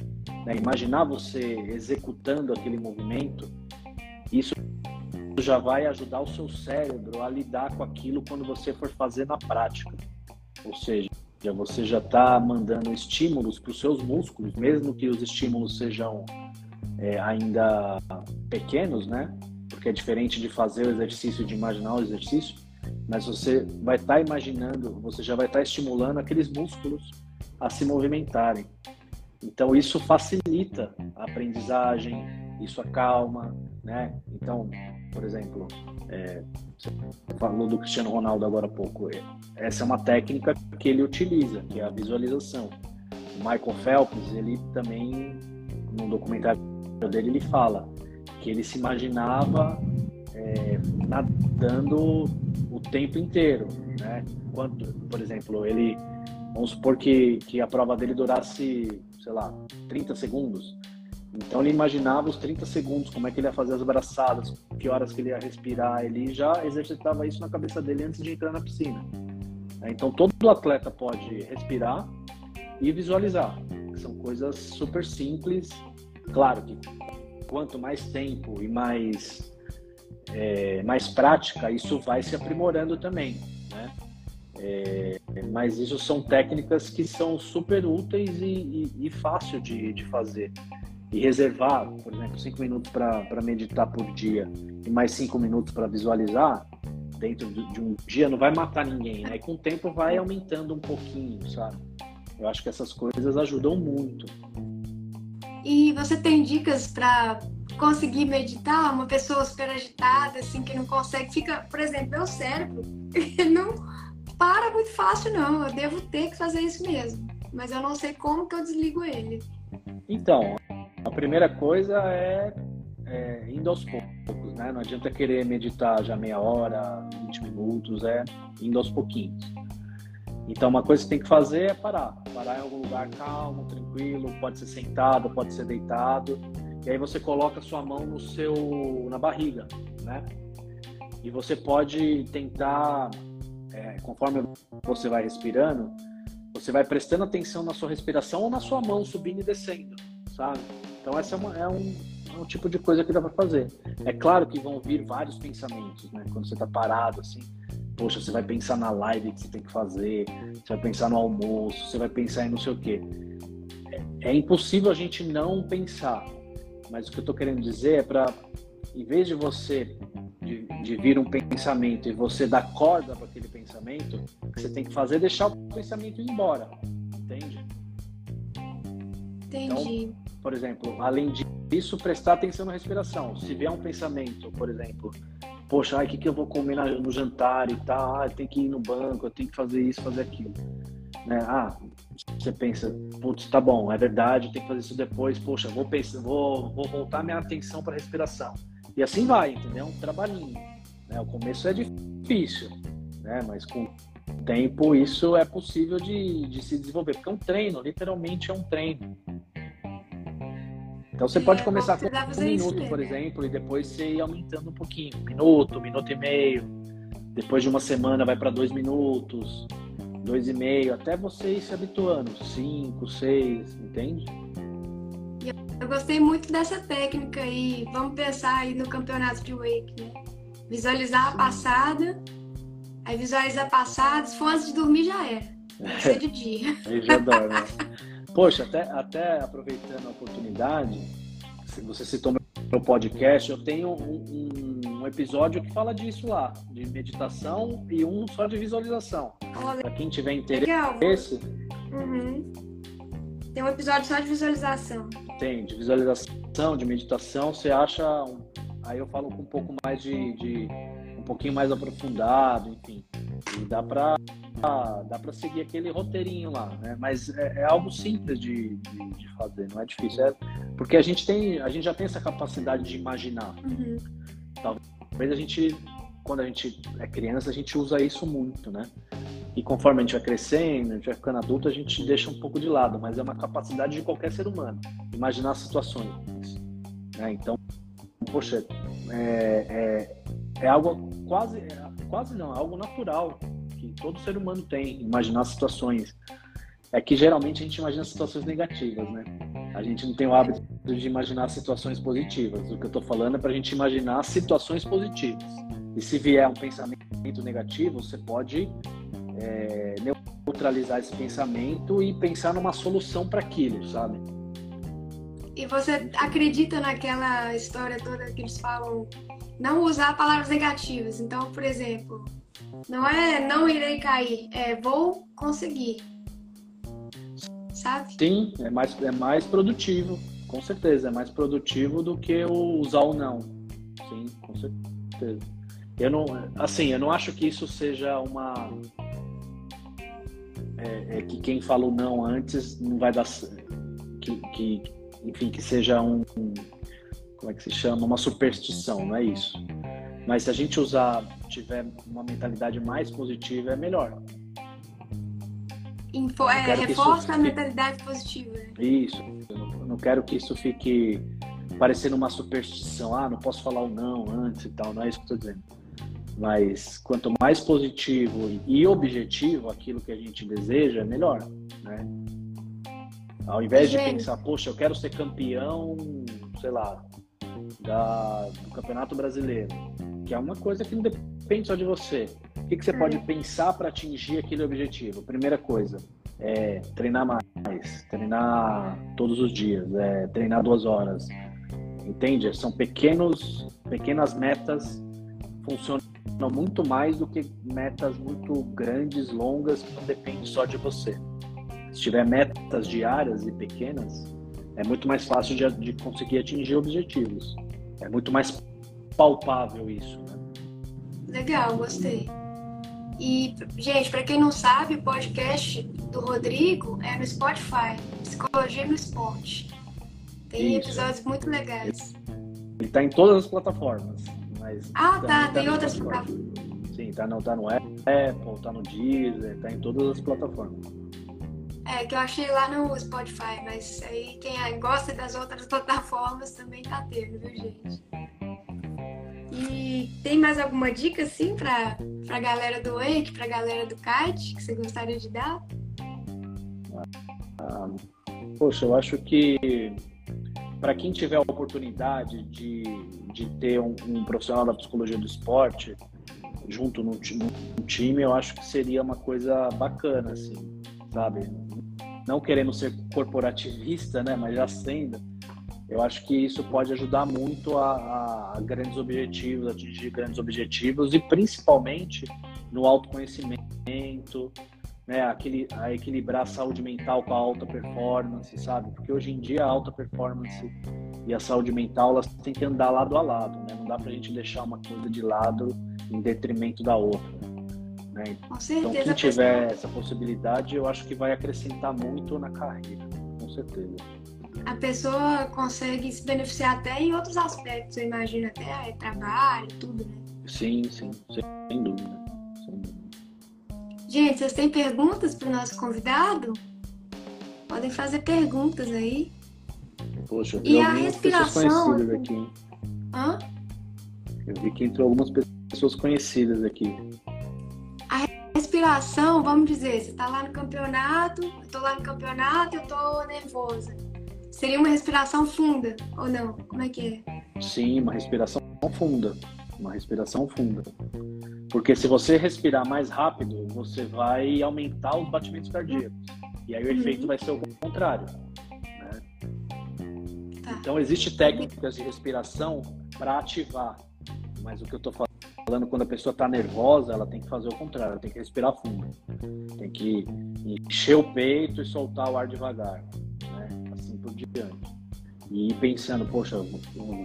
Speaker 2: Né? Imaginar você executando aquele movimento, isso já vai ajudar o seu cérebro a lidar com aquilo quando você for fazer na prática. Ou seja, você já está mandando estímulos para os seus músculos, mesmo que os estímulos sejam é, ainda pequenos, né? porque é diferente de fazer o exercício, de imaginar o exercício, mas você vai estar tá imaginando, você já vai estar tá estimulando aqueles músculos a se movimentarem. Então isso facilita a aprendizagem, isso acalma, né? Então, por exemplo, é, você falou do Cristiano Ronaldo agora há pouco. Essa é uma técnica que ele utiliza, que é a visualização. O Michael Phelps, ele também, no documentário dele, ele fala que ele se imaginava é, nadando o tempo inteiro, né? Por exemplo, ele, vamos supor que, que a prova dele durasse, sei lá, 30 segundos. Então ele imaginava os 30 segundos, como é que ele ia fazer as braçadas, que horas que ele ia respirar. Ele já exercitava isso na cabeça dele antes de entrar na piscina. Então todo atleta pode respirar e visualizar. São coisas super simples. Claro que quanto mais tempo e mais, é, mais prática, isso vai se aprimorando também, né? É, mas isso são técnicas que são super úteis e, e, e fácil de, de fazer. E reservar, por exemplo, cinco minutos para meditar por dia e mais cinco minutos para visualizar, dentro de um dia não vai matar ninguém, né? E com o tempo vai aumentando um pouquinho, sabe? Eu acho que essas coisas ajudam muito.
Speaker 1: E você tem dicas para conseguir meditar? Uma pessoa super agitada, assim, que não consegue, fica, por exemplo, meu cérebro não para muito fácil, não. Eu devo ter que fazer isso mesmo. Mas eu não sei como que eu desligo ele.
Speaker 2: Então, primeira coisa é, é indo aos poucos, né? Não adianta querer meditar já meia hora, 20 minutos, é indo aos pouquinhos. Então, uma coisa que tem que fazer é parar. Parar em algum lugar calmo, tranquilo, pode ser sentado, pode ser deitado. E aí você coloca a sua mão no seu, na barriga, né? E você pode tentar, é, conforme você vai respirando, você vai prestando atenção na sua respiração ou na sua mão subindo e descendo, sabe? Então essa é, uma, é um, é um tipo de coisa que dá para fazer. É claro que vão vir vários pensamentos, né? Quando você está parado assim, poxa, você vai pensar na live que você tem que fazer, você vai pensar no almoço, você vai pensar em não sei o quê. É, é impossível a gente não pensar. Mas o que eu estou querendo dizer é para, em vez de você de, de, vir um pensamento e você dar corda para aquele pensamento, o que você tem que fazer é deixar o pensamento ir embora, entende?
Speaker 1: Entendi.
Speaker 2: Então, por exemplo, além disso, prestar atenção na respiração. Se vier um pensamento, por exemplo, poxa, o que, que eu vou comer no jantar e tal, tem que ir no banco, eu tenho que fazer isso, fazer aquilo. Né? Ah, você pensa, putz, tá bom, é verdade, tem que fazer isso depois, poxa, vou, pensar, vou, vou voltar minha atenção para a respiração. E assim vai, entendeu? Um trabalhinho. Né? O começo é difícil, né? mas com tempo isso é possível de, de se desenvolver, porque é um treino, literalmente é um treino. Então você pode é, começar com um minuto, por exemplo, e depois você ir aumentando um pouquinho. Minuto, minuto e meio. Depois de uma semana vai para dois minutos, dois e meio, até você ir se habituando. Cinco, seis, entende?
Speaker 1: Eu gostei muito dessa técnica aí. Vamos pensar aí no campeonato de wake, né? Visualizar a passada, aí visualizar a passada, se for antes de dormir já era. Tem que ser de dia.
Speaker 2: Aí já dá, né? Poxa, até, até aproveitando a oportunidade, você citou meu podcast, eu tenho um, um, episódio que fala disso lá, de meditação e um só de visualização. Para quem tiver interesse.
Speaker 1: Uhum. Tem um episódio só de visualização.
Speaker 2: Tem, de visualização, de meditação, você acha. Aí eu falo com um pouco mais de, de um pouquinho mais aprofundado, enfim. E dá para dá para seguir aquele roteirinho lá, né? Mas é, é algo simples de, de, de, fazer, não é difícil. É, porque a gente tem, a gente já tem essa capacidade de imaginar. Uhum. Talvez a gente, quando a gente é criança, a gente usa isso muito, né? E conforme a gente vai crescendo, a gente vai ficando adulto, a gente deixa um pouco de lado, mas é uma capacidade de qualquer ser humano, imaginar situações. Né? Então, poxa, é, é, é algo quase, é, quase não, é algo natural que todo ser humano tem, imaginar situações. É que geralmente a gente imagina situações negativas, né? A gente não tem o hábito de imaginar situações positivas. O que eu estou falando é para a gente imaginar situações positivas. E se vier um pensamento negativo, você pode é, neutralizar esse pensamento e pensar numa solução para aquilo, sabe?
Speaker 1: E você acredita naquela história toda que eles falam não usar palavras negativas? Então, por exemplo, não é não irei cair, é vou conseguir. Sabe?
Speaker 2: Sim, é mais, é mais produtivo, com certeza. É mais produtivo do que o usar o não. Sim, com certeza. Eu não, assim, eu não acho que isso seja uma. É, é que quem falou não antes não vai dar. Que, que, enfim, que seja um. Como é que se chama? Uma superstição, não é isso. Mas se a gente usar, tiver uma mentalidade mais positiva, é melhor.
Speaker 1: Info, é, reforça a mentalidade positiva. Né?
Speaker 2: Isso. Eu não, eu não, quero que isso fique parecendo uma superstição. Ah, não posso falar o não antes e tal. Não é isso que eu estou dizendo. Mas quanto mais positivo e objetivo aquilo que a gente deseja, é melhor, né? Ao invés de pensar, poxa, eu quero ser campeão, sei lá, da, do Campeonato Brasileiro que é uma coisa que não depende só de você. O que, que você pode pensar para atingir aquele objetivo? Primeira coisa, é treinar mais, treinar todos os dias, é, treinar duas horas. Entende? São pequenos, pequenas metas, funcionam muito mais do que metas muito grandes, longas, que não dependem só de você. Se tiver metas diárias e pequenas, é muito mais fácil de, de conseguir atingir objetivos. É muito mais palpável isso. Né?
Speaker 1: Legal, gostei. E, gente, para quem não sabe, o podcast do Rodrigo é no Spotify, Psicologia no Esporte. Tem isso. episódios muito legais.
Speaker 2: Ele está em todas as plataformas. Mas
Speaker 1: ah, tá, tá tem outras plataformas.
Speaker 2: Sim, tá no, tá no Apple, tá no Deezer, tá em todas as plataformas.
Speaker 1: É, que eu achei lá no Spotify, mas aí quem gosta das outras plataformas também tá tendo, viu, gente? E tem mais alguma dica, assim, para a galera do Wake, para a galera do kite, que você gostaria de dar?
Speaker 2: Ah, poxa, eu acho que para quem tiver a oportunidade de, de ter um, um, profissional da psicologia do esporte junto no, no, time, eu acho que seria uma coisa bacana, assim, sabe? Não querendo ser corporativista, né, mas já sendo, eu acho que isso pode ajudar muito a, a grandes objetivos, atingir grandes objetivos e principalmente no autoconhecimento, né, aquele, a equilibrar a saúde mental com a alta performance, sabe? Porque hoje em dia a alta performance e a saúde mental elas têm que andar lado a lado, né? Não dá para a gente deixar uma coisa de lado em detrimento da outra. Né?
Speaker 1: Com certeza,
Speaker 2: então, quem tiver essa possibilidade, eu acho que vai acrescentar muito na carreira, com certeza.
Speaker 1: A pessoa consegue se beneficiar até em outros aspectos, eu imagino, até é, trabalho, tudo, né?
Speaker 2: Sim, sim, sem dúvida.
Speaker 1: Gente, vocês têm perguntas para o nosso convidado? Podem fazer perguntas aí.
Speaker 2: Poxa, eu vi e a respiração conhecidas aqui.
Speaker 1: Hã?
Speaker 2: Eu vi que entrou algumas pessoas conhecidas aqui.
Speaker 1: Respiração, vamos dizer, você está lá no campeonato, eu tô lá no campeonato, eu tô nervosa. Seria uma respiração funda ou não? Como é que é?
Speaker 2: Sim, uma respiração funda. Uma respiração funda. Porque se você respirar mais rápido, você vai aumentar os batimentos cardíacos. E aí o uhum. efeito vai ser o contrário. Né? Tá. Então, existem técnicas de respiração para ativar. Mas o que eu estou falando, quando a pessoa está nervosa, ela tem que fazer o contrário, ela tem que respirar fundo. Tem que encher o peito e soltar o ar devagar. Né? Assim por diante. E ir pensando, poxa,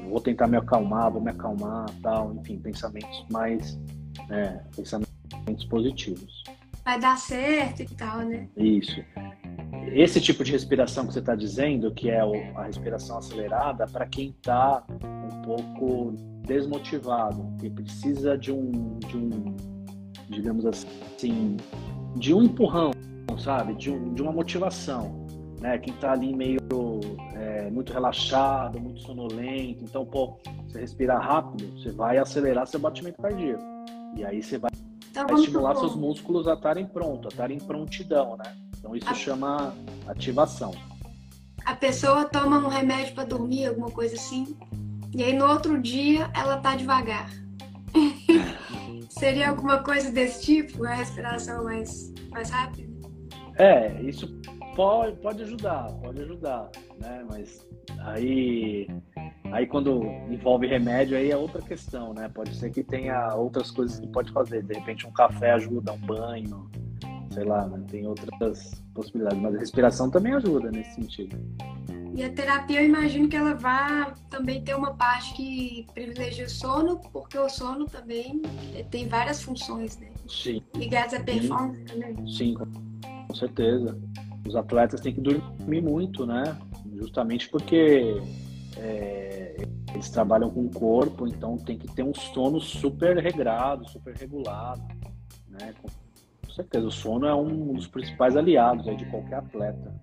Speaker 2: vou tentar me acalmar, vou me acalmar, tal, enfim, pensamentos mais né, pensamentos positivos.
Speaker 1: Vai dar certo e tal, né?
Speaker 2: Isso. Esse tipo de respiração que você está dizendo, que é a respiração acelerada, para quem está um pouco desmotivado, que precisa de um, de um, digamos assim, de um empurrão, sabe? De, um, de uma motivação, né? Quem está ali meio é, muito relaxado, muito sonolento, então, pô, você respirar rápido, você vai acelerar seu batimento cardíaco. E aí você vai, então, vai estimular seus músculos a estarem prontos, a estarem em prontidão, né? Então isso a... chama ativação.
Speaker 1: A pessoa toma um remédio para dormir, alguma coisa assim, e aí no outro dia ela tá devagar. Seria alguma coisa desse tipo? A respiração mais, mais rápida?
Speaker 2: É, isso pode, pode ajudar, pode ajudar, né? Mas aí Aí quando envolve remédio, aí é outra questão, né? Pode ser que tenha outras coisas que pode fazer. De repente um café ajuda, um banho, sei lá, né? tem outras possibilidades. Mas a respiração também ajuda nesse sentido.
Speaker 1: E a terapia, eu imagino que ela vai também ter uma parte que privilegia o sono, porque o sono também tem várias funções, né?
Speaker 2: Sim.
Speaker 1: Ligadas à performance Sim. também.
Speaker 2: Sim, com certeza. Os atletas têm que dormir muito, né? Justamente porque é, eles trabalham com o corpo, então tem que ter um sono super regrado, super regulado, né? Com certeza, o sono é um dos principais aliados aí de qualquer atleta.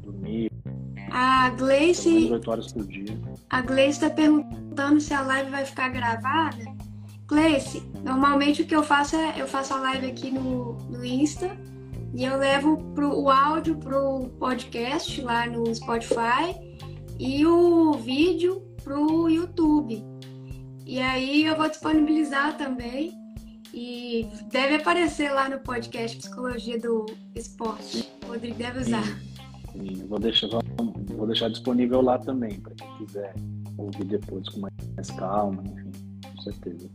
Speaker 2: Dormir.
Speaker 1: A Gleice.
Speaker 2: 8 horas por dia.
Speaker 1: A Gleice está perguntando se a live vai ficar gravada. Gleice, normalmente o que eu faço é eu faço a live aqui no, no Insta e eu levo pro, o áudio pro podcast lá no Spotify e o vídeo pro YouTube. E aí eu vou disponibilizar também e deve aparecer lá no podcast Psicologia do Esporte. O Rodrigo deve usar.
Speaker 2: Sim, sim. Vou, deixar, vou deixar disponível lá também, para quem quiser ouvir depois com mais calma, enfim, com certeza.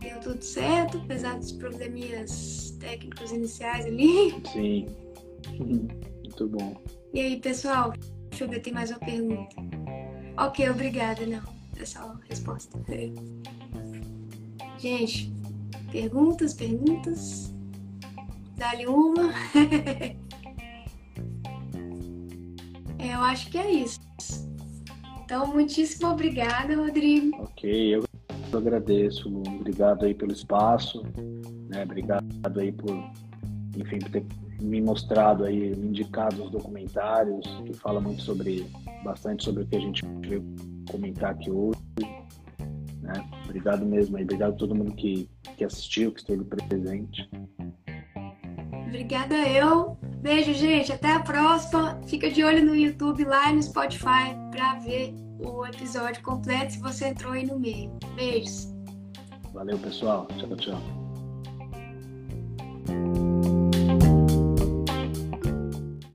Speaker 1: Deu tudo certo, apesar dos probleminhas técnicos iniciais ali.
Speaker 2: Sim, muito bom.
Speaker 1: E aí, pessoal, Deixa eu ver, tem mais uma pergunta. Ok, obrigada. Não, é só a resposta. Gente, perguntas, perguntas. Dá-lhe uma. é, eu acho que é isso. Então, muitíssimo obrigada, Rodrigo.
Speaker 2: Ok, eu agradeço. Obrigado aí pelo espaço. Né? Obrigado aí por, enfim, por ter me mostrado aí, me indicado os documentários que falam muito sobre, bastante sobre o que a gente veio comentar aqui hoje. Né? Obrigado mesmo aí. Obrigado a todo mundo que, que assistiu, que esteve presente.
Speaker 1: Obrigada eu. Beijo, gente. Até a próxima. Fica de olho no YouTube lá e no Spotify para ver o episódio completo se você entrou aí no meio. Beijos.
Speaker 2: Valeu, pessoal. Tchau, tchau.